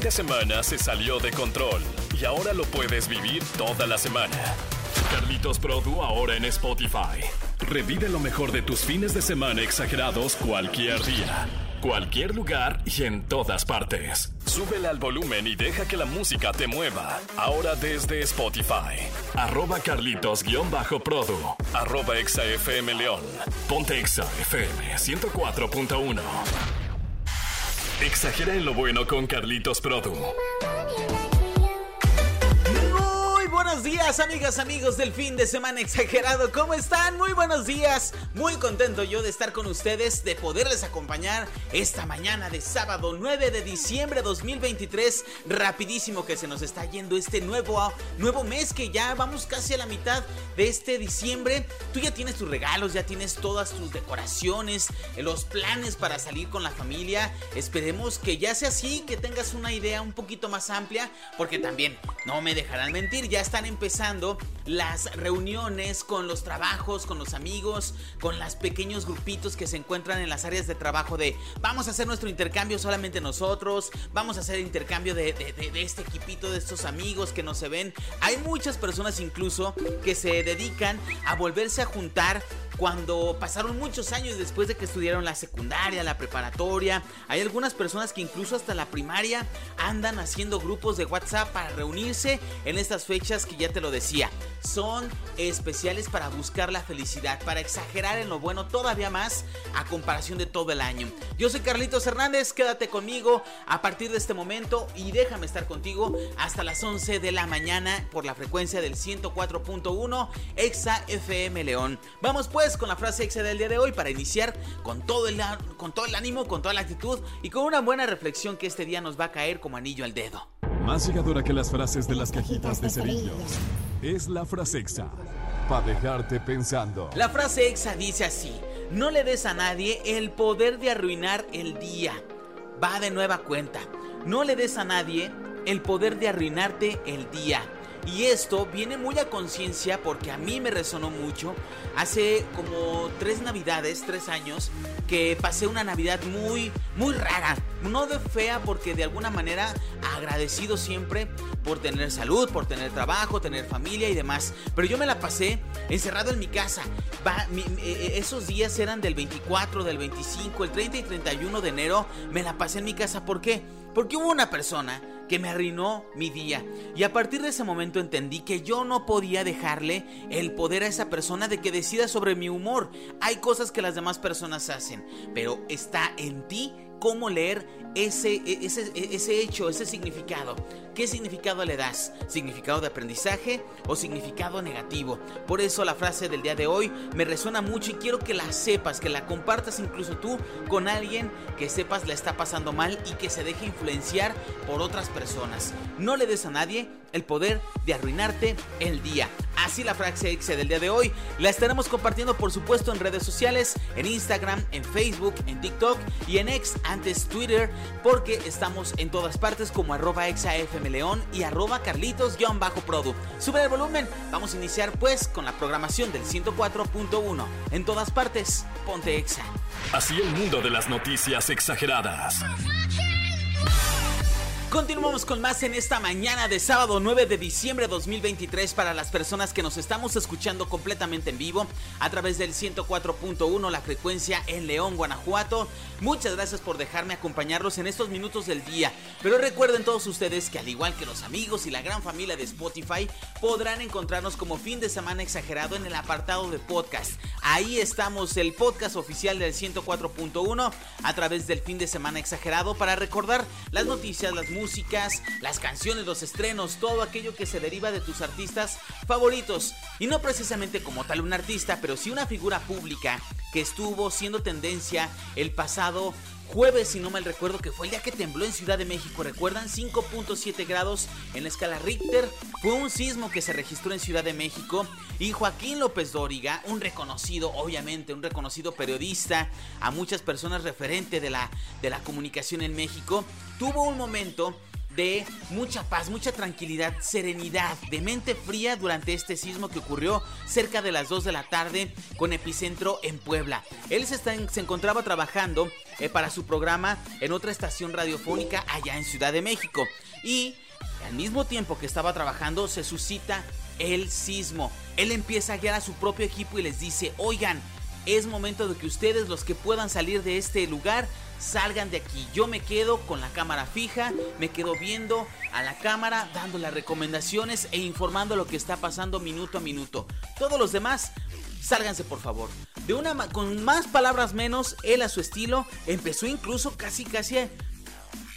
fin de semana se salió de control y ahora lo puedes vivir toda la semana. Carlitos Produ ahora en Spotify. Revive lo mejor de tus fines de semana exagerados cualquier día, cualquier lugar y en todas partes. Súbele al volumen y deja que la música te mueva. Ahora desde Spotify. Arroba Carlitos-Produ. Arroba ExaFM León. Ponte Exa FM 104.1. Exagera en lo bueno con Carlitos Produ. Buenos días, amigas, amigos del fin de semana exagerado. ¿Cómo están? Muy buenos días. Muy contento yo de estar con ustedes, de poderles acompañar esta mañana de sábado 9 de diciembre 2023. Rapidísimo que se nos está yendo este nuevo, nuevo mes que ya vamos casi a la mitad de este diciembre. Tú ya tienes tus regalos, ya tienes todas tus decoraciones, los planes para salir con la familia. Esperemos que ya sea así, que tengas una idea un poquito más amplia, porque también no me dejarán mentir, ya están empezando las reuniones con los trabajos, con los amigos, con los pequeños grupitos que se encuentran en las áreas de trabajo de vamos a hacer nuestro intercambio solamente nosotros, vamos a hacer intercambio de, de este equipito, de estos amigos que no se ven. Hay muchas personas incluso que se dedican a volverse a juntar cuando pasaron muchos años después de que estudiaron la secundaria, la preparatoria. Hay algunas personas que incluso hasta la primaria andan haciendo grupos de WhatsApp para reunirse en estas fechas que ya te lo decía. Son especiales para buscar la felicidad, para exagerar en lo bueno todavía más a comparación de todo el año. Yo soy Carlitos Hernández, quédate conmigo a partir de este momento y déjame estar contigo hasta las 11 de la mañana por la frecuencia del 104.1 Exa FM León. Vamos pues con la frase exa del día de hoy para iniciar con todo, el, con todo el ánimo, con toda la actitud y con una buena reflexión que este día nos va a caer como anillo al dedo. Más llegadora que las frases de las cajitas de cerillos es la frase exa para dejarte pensando. La frase exa dice así: No le des a nadie el poder de arruinar el día. Va de nueva cuenta. No le des a nadie el poder de arruinarte el día. Y esto viene muy a conciencia porque a mí me resonó mucho. Hace como tres navidades, tres años, que pasé una navidad muy, muy rara. No de fea porque de alguna manera agradecido siempre por tener salud, por tener trabajo, tener familia y demás. Pero yo me la pasé encerrado en mi casa. Eh, eh, esos días eran del 24, del 25, el 30 y 31 de enero. Me la pasé en mi casa. ¿Por qué? Porque hubo una persona que me arruinó mi día. Y a partir de ese momento entendí que yo no podía dejarle el poder a esa persona de que decida sobre mi humor. Hay cosas que las demás personas hacen, pero está en ti cómo leer ese, e, ese, e, ese hecho, ese significado. ¿Qué significado le das? ¿Significado de aprendizaje o significado negativo? Por eso la frase del día de hoy me resuena mucho y quiero que la sepas, que la compartas incluso tú con alguien que sepas la está pasando mal y que se deje influenciar por otras personas. No le des a nadie el poder de arruinarte el día. Así la frase X del día de hoy la estaremos compartiendo por supuesto en redes sociales, en Instagram, en Facebook, en TikTok y en X, antes Twitter, porque estamos en todas partes como arroba exafmleón y arroba carlitos-produ. Sube el volumen, vamos a iniciar pues con la programación del 104.1. En todas partes, ponte exa. Así el mundo de las noticias exageradas. Continuamos con más en esta mañana de sábado 9 de diciembre de 2023 para las personas que nos estamos escuchando completamente en vivo a través del 104.1 la frecuencia en León, Guanajuato. Muchas gracias por dejarme acompañarlos en estos minutos del día. Pero recuerden todos ustedes que al igual que los amigos y la gran familia de Spotify podrán encontrarnos como fin de semana exagerado en el apartado de podcast. Ahí estamos el podcast oficial del 104.1 a través del fin de semana exagerado para recordar las noticias, las músicas, las canciones, los estrenos, todo aquello que se deriva de tus artistas favoritos. Y no precisamente como tal un artista, pero sí una figura pública que estuvo siendo tendencia el pasado jueves, si no mal recuerdo, que fue el día que tembló en Ciudad de México. ¿Recuerdan? 5.7 grados en la escala Richter. Fue un sismo que se registró en Ciudad de México. Y Joaquín López Dóriga, un reconocido, obviamente, un reconocido periodista, a muchas personas referente de la, de la comunicación en México, tuvo un momento de mucha paz, mucha tranquilidad, serenidad, de mente fría durante este sismo que ocurrió cerca de las 2 de la tarde con epicentro en Puebla. Él se, se encontraba trabajando eh, para su programa en otra estación radiofónica allá en Ciudad de México y al mismo tiempo que estaba trabajando se suscita el sismo. Él empieza a guiar a su propio equipo y les dice, oigan, es momento de que ustedes, los que puedan salir de este lugar, salgan de aquí. Yo me quedo con la cámara fija, me quedo viendo a la cámara, dando las recomendaciones e informando lo que está pasando minuto a minuto. Todos los demás, sálganse por favor. De una con más palabras menos, él a su estilo empezó incluso casi casi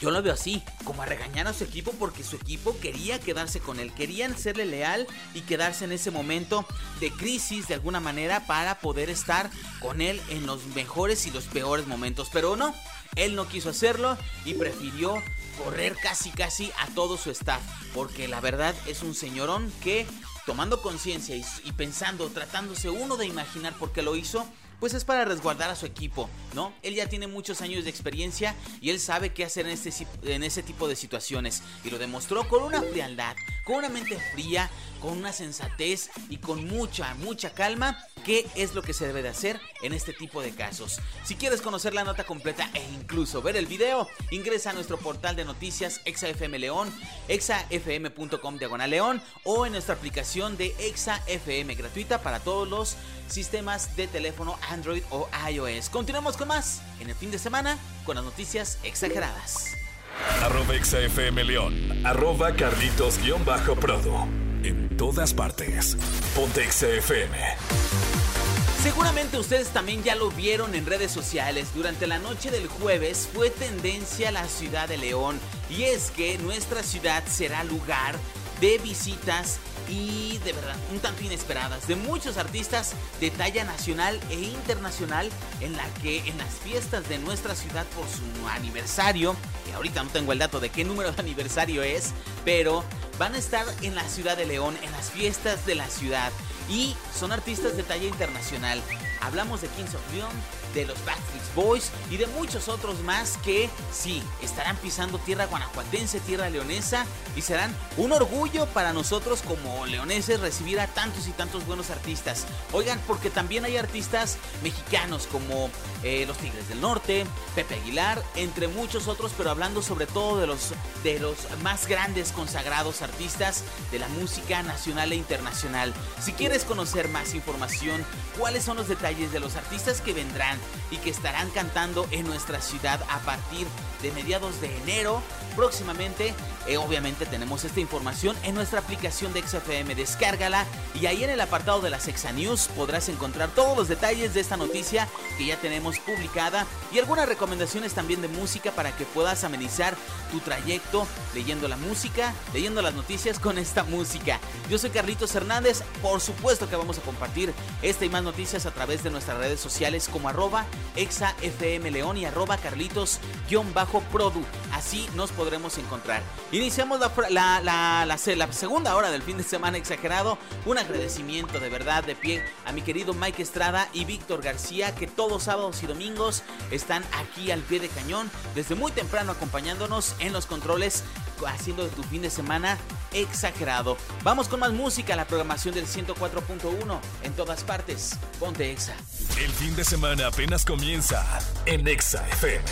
yo lo veo así, como a regañar a su equipo porque su equipo quería quedarse con él, querían serle leal y quedarse en ese momento de crisis de alguna manera para poder estar con él en los mejores y los peores momentos. Pero no, él no quiso hacerlo y prefirió correr casi casi a todo su staff, porque la verdad es un señorón que tomando conciencia y, y, pensando, tratándose uno de imaginar por qué lo hizo, pues es para resguardar a su equipo, ¿no? Él ya tiene muchos años de experiencia y él sabe qué hacer en, este, en ese tipo de situaciones. Y lo demostró con una frialdad, con una mente fría, con una sensatez y con mucha, mucha calma, qué es lo que se debe de hacer en este tipo de casos. Si quieres conocer la nota completa e incluso ver el video, ingresa a nuestro portal de noticias ExaFM León, exafm.com diagonal León o en nuestra aplicación de ExaFM gratuita para todos los sistemas de teléfono Android o iOS. Continuamos con más en el fin de semana con las noticias exageradas. ExaFM León, arroba Carlitos-Prodo. En todas partes. Ponte XFM. Seguramente ustedes también ya lo vieron en redes sociales. Durante la noche del jueves fue tendencia la ciudad de León. Y es que nuestra ciudad será lugar de visitas y de verdad un tanto inesperadas de muchos artistas de talla nacional e internacional en la que en las fiestas de nuestra ciudad por su aniversario, que ahorita no tengo el dato de qué número de aniversario es, pero van a estar en la ciudad de León, en las fiestas de la ciudad y son artistas de talla internacional. Hablamos de Kings of Leon, de los Backstreet Boys y de muchos otros más que sí, estarán pisando tierra guanajuatense, tierra leonesa y serán un orgullo para nosotros como leoneses recibir a tantos y tantos buenos artistas. Oigan, porque también hay artistas mexicanos como eh, los Tigres del Norte, Pepe Aguilar, entre muchos otros, pero hablando sobre todo de los, de los más grandes consagrados artistas de la música nacional e internacional. Si quieres conocer más información, cuáles son los detalles de los artistas que vendrán, y que estarán cantando en nuestra ciudad a partir de mediados de enero. Próximamente, eh, obviamente tenemos esta información en nuestra aplicación de XFM, descárgala y ahí en el apartado de la Sexa News podrás encontrar todos los detalles de esta noticia que ya tenemos publicada y algunas recomendaciones también de música para que puedas amenizar tu trayecto leyendo la música, leyendo las noticias con esta música. Yo soy Carlitos Hernández, por supuesto que vamos a compartir esta y más noticias a través de nuestras redes sociales como arroba exafm león y arroba carlitos-produ. Así nos podremos encontrar. Iniciamos la, la, segunda hora del fin de semana exagerado. Un agradecimiento de verdad de pie a mi querido Mike Estrada y Víctor García que todos sábados y domingos están aquí al pie de cañón desde muy temprano acompañándonos en los controles haciendo de tu fin de semana exagerado. Vamos con más música, la programación del 104.1 en todas partes. Ponte Exa. El fin de semana apenas comienza en Exa FM.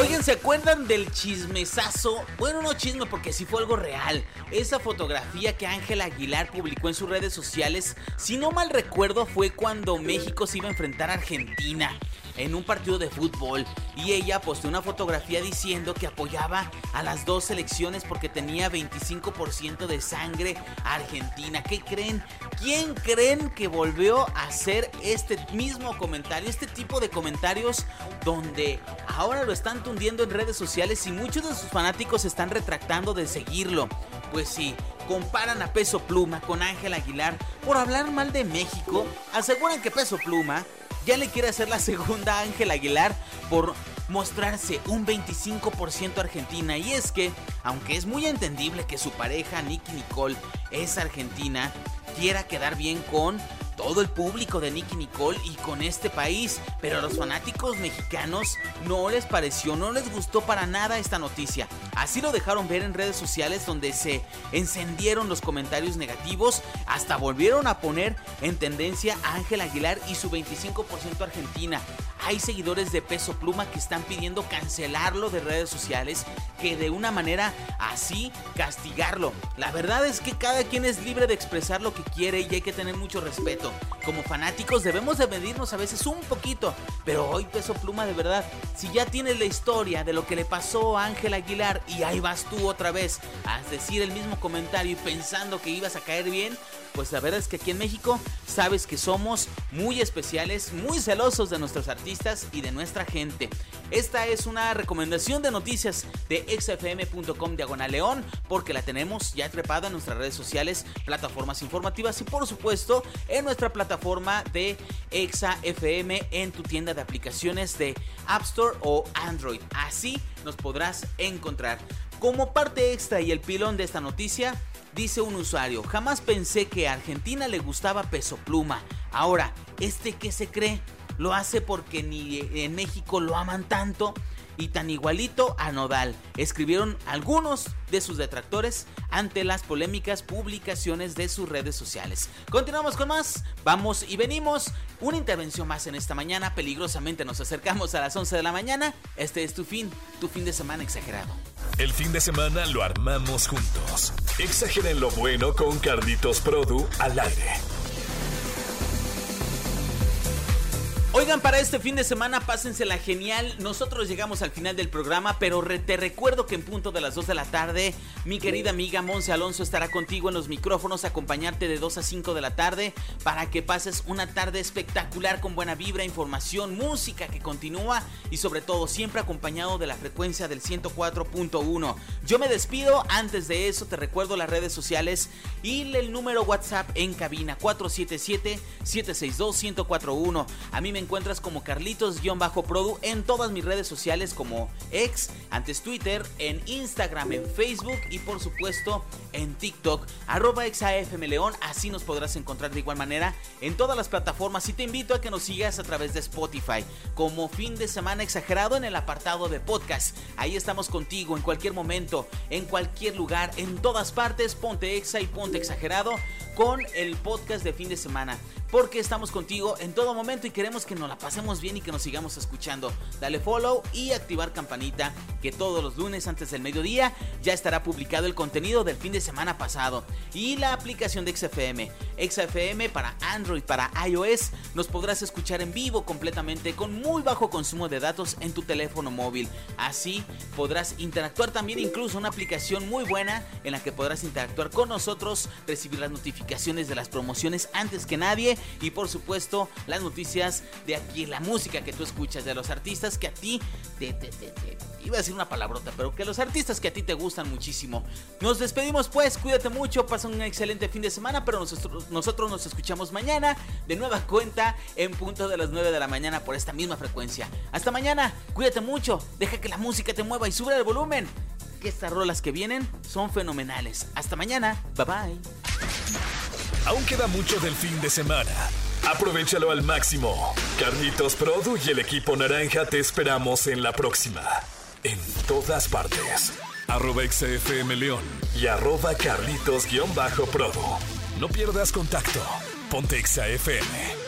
Oigan, ¿se acuerdan del chismesazo? Bueno, no chisme porque sí fue algo real. Esa fotografía que Ángela Aguilar publicó en sus redes sociales, si no mal recuerdo, fue cuando México se iba a enfrentar a Argentina en un partido de fútbol y ella posteó una fotografía diciendo que apoyaba a las dos selecciones porque tenía 25% de sangre argentina. ¿Qué creen? ¿Quién creen que volvió a hacer este mismo comentario? Este tipo de comentarios donde ahora lo están tundiendo en redes sociales y muchos de sus fanáticos están retractando de seguirlo. Pues sí, comparan a Peso Pluma con Ángel Aguilar por hablar mal de México. Aseguran que Peso Pluma ya le quiere hacer la segunda a Ángel Aguilar por mostrarse un 25% argentina. Y es que, aunque es muy entendible que su pareja Nicky Nicole es argentina, quiera quedar bien con todo el público de Nicky Nicole y con este país, pero a los fanáticos mexicanos no les pareció, no les gustó para nada esta noticia. Así lo dejaron ver en redes sociales donde se encendieron los comentarios negativos, hasta volvieron a poner en tendencia a Ángel Aguilar y su 25% Argentina. Hay seguidores de Peso Pluma que están pidiendo cancelarlo de redes sociales, que de una manera así castigarlo. La verdad es que cada quien es libre de expresar lo que quiere y hay que tener mucho respeto. Como fanáticos debemos de medirnos a veces un poquito, pero hoy Peso Pluma de verdad, si ya tienes la historia de lo que le pasó a Ángel Aguilar y ahí vas tú otra vez a decir el mismo comentario y pensando que ibas a caer bien, pues la verdad es que aquí en México sabes que somos muy especiales, muy celosos de nuestros artistas y de nuestra gente. Esta es una recomendación de noticias de xfm.com diagonal león porque la tenemos ya trepada en nuestras redes sociales, plataformas informativas y por supuesto en nuestra plataforma de XFM en tu tienda de aplicaciones de App Store o Android. Así nos podrás encontrar. Como parte extra y el pilón de esta noticia, Dice un usuario, jamás pensé que a Argentina le gustaba peso pluma. Ahora, ¿este qué se cree? ¿Lo hace porque ni en México lo aman tanto? y tan igualito a Nodal, escribieron algunos de sus detractores ante las polémicas publicaciones de sus redes sociales. Continuamos con más, vamos y venimos, una intervención más en esta mañana, peligrosamente nos acercamos a las 11 de la mañana, este es tu fin, tu fin de semana exagerado. El fin de semana lo armamos juntos. Exageren lo bueno con Carlitos Produ al aire. Oigan, para este fin de semana pásensela genial. Nosotros llegamos al final del programa, pero te recuerdo que en punto de las 2 de la tarde, mi querida amiga Monse Alonso estará contigo en los micrófonos, acompañarte de 2 a 5 de la tarde para que pases una tarde espectacular con buena vibra, información, música que continúa y sobre todo siempre acompañado de la frecuencia del 104.1. Yo me despido, antes de eso te recuerdo las redes sociales y el número WhatsApp en cabina 477 762 1041. A mí me como Carlitos-Produ en todas mis redes sociales como ex, antes Twitter, en Instagram, en Facebook y por supuesto en TikTok, arroba exafmleón, así nos podrás encontrar de igual manera en todas las plataformas. Y te invito a que nos sigas a través de Spotify. Como fin de semana exagerado en el apartado de podcast. Ahí estamos contigo en cualquier momento, en cualquier lugar, en todas partes, ponte exa y ponte exagerado con el podcast de fin de semana porque estamos contigo en todo momento y queremos que nos la pasemos bien y que nos sigamos escuchando. Dale follow y activar campanita que todos los lunes antes del mediodía ya estará publicado el contenido del fin de semana pasado y la aplicación de XFM. XFM para Android, para iOS, nos podrás escuchar en vivo completamente con muy bajo consumo de datos en tu teléfono móvil. Así podrás interactuar también incluso una aplicación muy buena en la que podrás interactuar con nosotros, recibir las notificaciones de las promociones antes que nadie y por supuesto las noticias de aquí, la música que tú escuchas, de los artistas que a ti te, iba a decir una palabrota, pero que los artistas que a ti te gustan muchísimo. Nos despedimos pues, cuídate mucho, pasa un excelente fin de semana, pero nosotros, nosotros nos escuchamos mañana de nueva cuenta en punto de las 9 de la mañana por esta misma frecuencia. Hasta mañana, cuídate mucho, deja que la música te mueva y sube el volumen. Que estas rolas que vienen son fenomenales. Hasta mañana, bye bye. Aún queda mucho del fin de semana. Aprovechalo al máximo. Carlitos Produ y el equipo naranja te esperamos en la próxima. En todas partes. Arroba XFM León y arroba Carlitos-Produ. No pierdas contacto. Ponte XFM.